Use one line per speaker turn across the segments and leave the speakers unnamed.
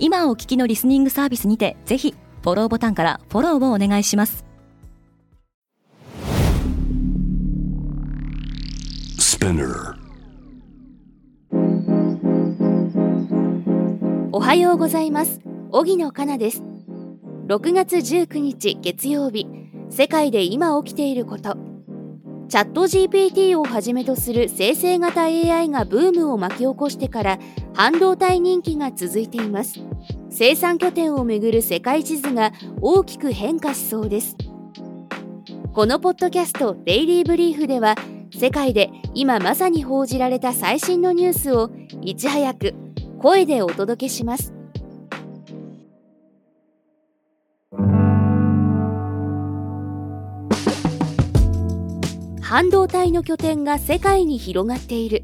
今お聞きのリスニングサービスにてぜひフォローボタンからフォローをお願いします。
おはようございます。荻野かなです。6月19日月曜日。世界で今起きていることチャット GPT をはじめとする生成型 AI がブームを巻き起こしてから半導体人気が続いています。生産拠点をめぐる世界地図が大きく変化しそうです。このポッドキャスト「デイリー・ブリーフ」では世界で今まさに報じられた最新のニュースをいち早く声でお届けします。半導体の拠点が世界に広がっている。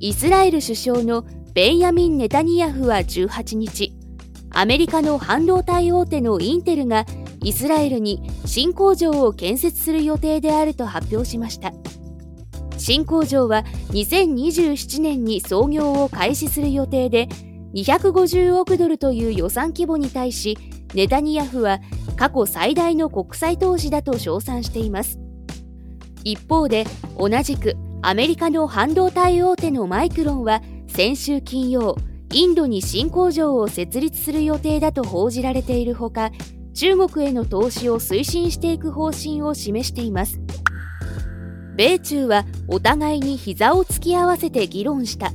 イスラエル首相のベンヤミン・ネタニヤフは18日アメリカの半導体大手のインテルがイスラエルに新工場を建設する予定であると発表しました。新工場は2027年に操業を開始する予定で250億ドルという予算規模に対しネタニヤフは過去最大の国際投資だと称賛しています。一方で同じくアメリカの半導体大手のマイクロンは先週金曜インドに新工場を設立する予定だと報じられているほか中国への投資を推進していく方針を示しています。米中はお互いに膝を突き合わせて議論した。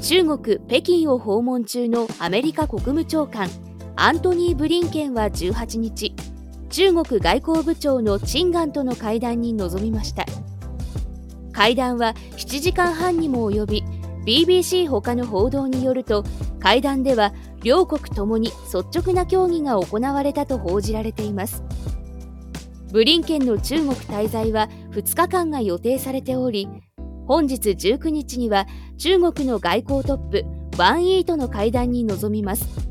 中国北京を訪問中のアメリカ国務長官アントニー・ブリンケンは18日中国外交部長のチンガンとの会談に臨みました。会談は7時間半にも及び BBC 他の報道によると会談では両国ともに率直な協議が行われたと報じられています。ブリンケンの中国滞在は2日間が予定されており本日19日には中国の外交トップワン・イーとの会談に臨みます。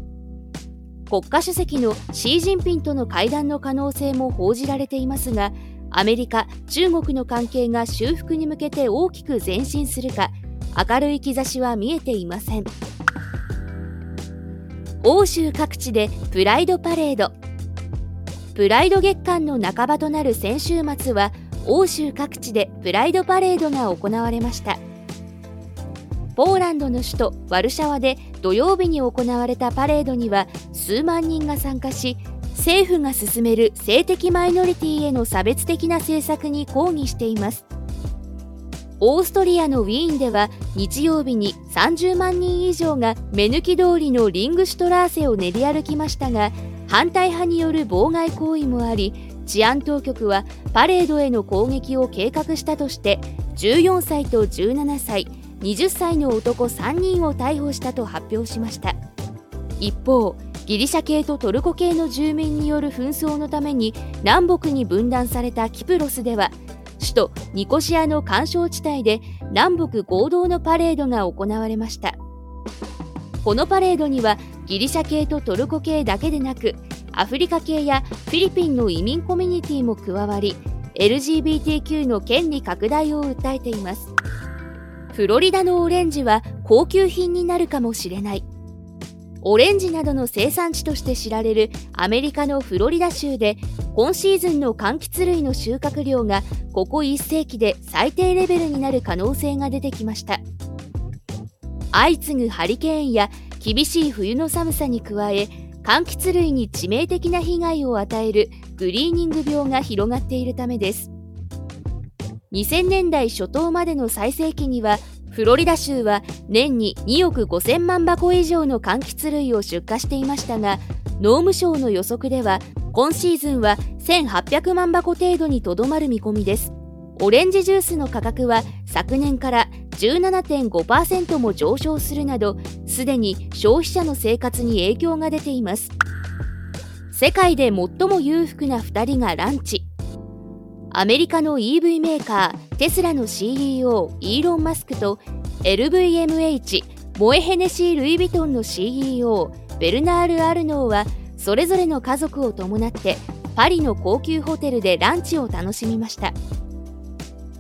国家主席のシー・ジンピンとの会談の可能性も報じられていますがアメリカ中国の関係が修復に向けて大きく前進するか明るい兆しは見えていません。欧州各地でプライドパレード。プライド月間の半ばとなる先週末は欧州各地でプライドパレードが行われました。ポーランドの首都ワルシャワで土曜日に行われたパレードには数万人が参加し政府が進める性的マイノリティへの差別的な政策に抗議しています。オーストリアのウィーンでは日曜日に30万人以上が目抜き通りのリングシュトラーセを練り歩きましたが反対派による妨害行為もあり治安当局はパレードへの攻撃を計画したとして14歳と17歳20歳の男3人を逮捕したと発表しました。一方ギリシャ系とトルコ系の住民による紛争のために南北に分断されたキプロスでは首都ニコシアの干渉地帯で南北合同のパレードが行われました。このパレードにはギリシャ系とトルコ系だけでなくアフリカ系やフィリピンの移民コミュニティも加わり LGBTQ の権利拡大を訴えています。フロリダのオレンジは高級品になるかもしれない。オレンジなどの生産地として知られるアメリカのフロリダ州で今シーズンの柑橘類の収穫量がここ1世紀で最低レベルになる可能性が出てきました。相次ぐハリケーンや厳しい冬の寒さに加え柑橘類に致命的な被害を与えるグリーニング病が広がっているためです。2000年代初頭までの最盛期にはフロリダ州は年に2億5000万箱以上の柑橘類を出荷していましたが農務省の予測では今シーズンは1800万箱程度にとどまる見込みです。オレンジジュースの価格は昨年から17.5%も上昇するなどすでに消費者の生活に影響が出ています。世界で最も裕福な2人がランチ。アメリカの EV メーカーテスラの CEO イーロン・マスクと LVMH モエヘネシー・ルイ・ヴィトンの CEO ベルナール・アルノーはそれぞれの家族を伴ってパリの高級ホテルでランチを楽しみました。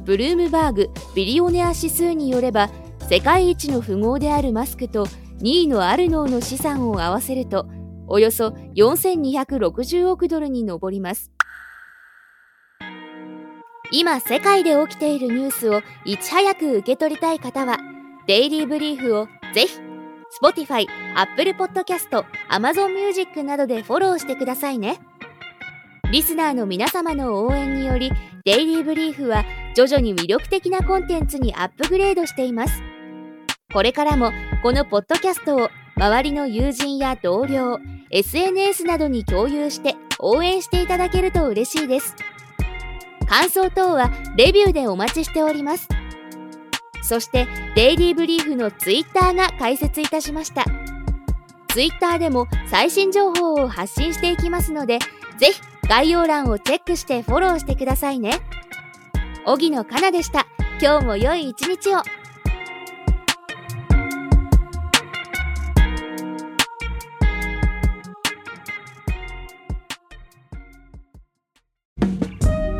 ブルームバーグビリオネア指数によれば世界一の富豪であるマスクと2位のアルノーの資産を合わせるとおよそ4260億ドルに上ります。今世界で起きているニュースをいち早く受け取りたい方はデイリーブリーフをぜひ Spotify、Apple Podcast、Amazon Music などでフォローしてくださいね。リスナーの皆様の応援によりデイリーブリーフは徐々に魅力的なコンテンツにアップグレードしています。これからもこのポッドキャストを周りの友人や同僚 SNS などに共有して応援していただけると嬉しいです。感想等はレビューでお待ちしております。そしてデイリーブリーフのツイッターが開設いたしました。ツイッターでも最新情報を発信していきますのでぜひ概要欄をチェックしてフォローしてくださいね。荻野かなでした。今日も良い一日を。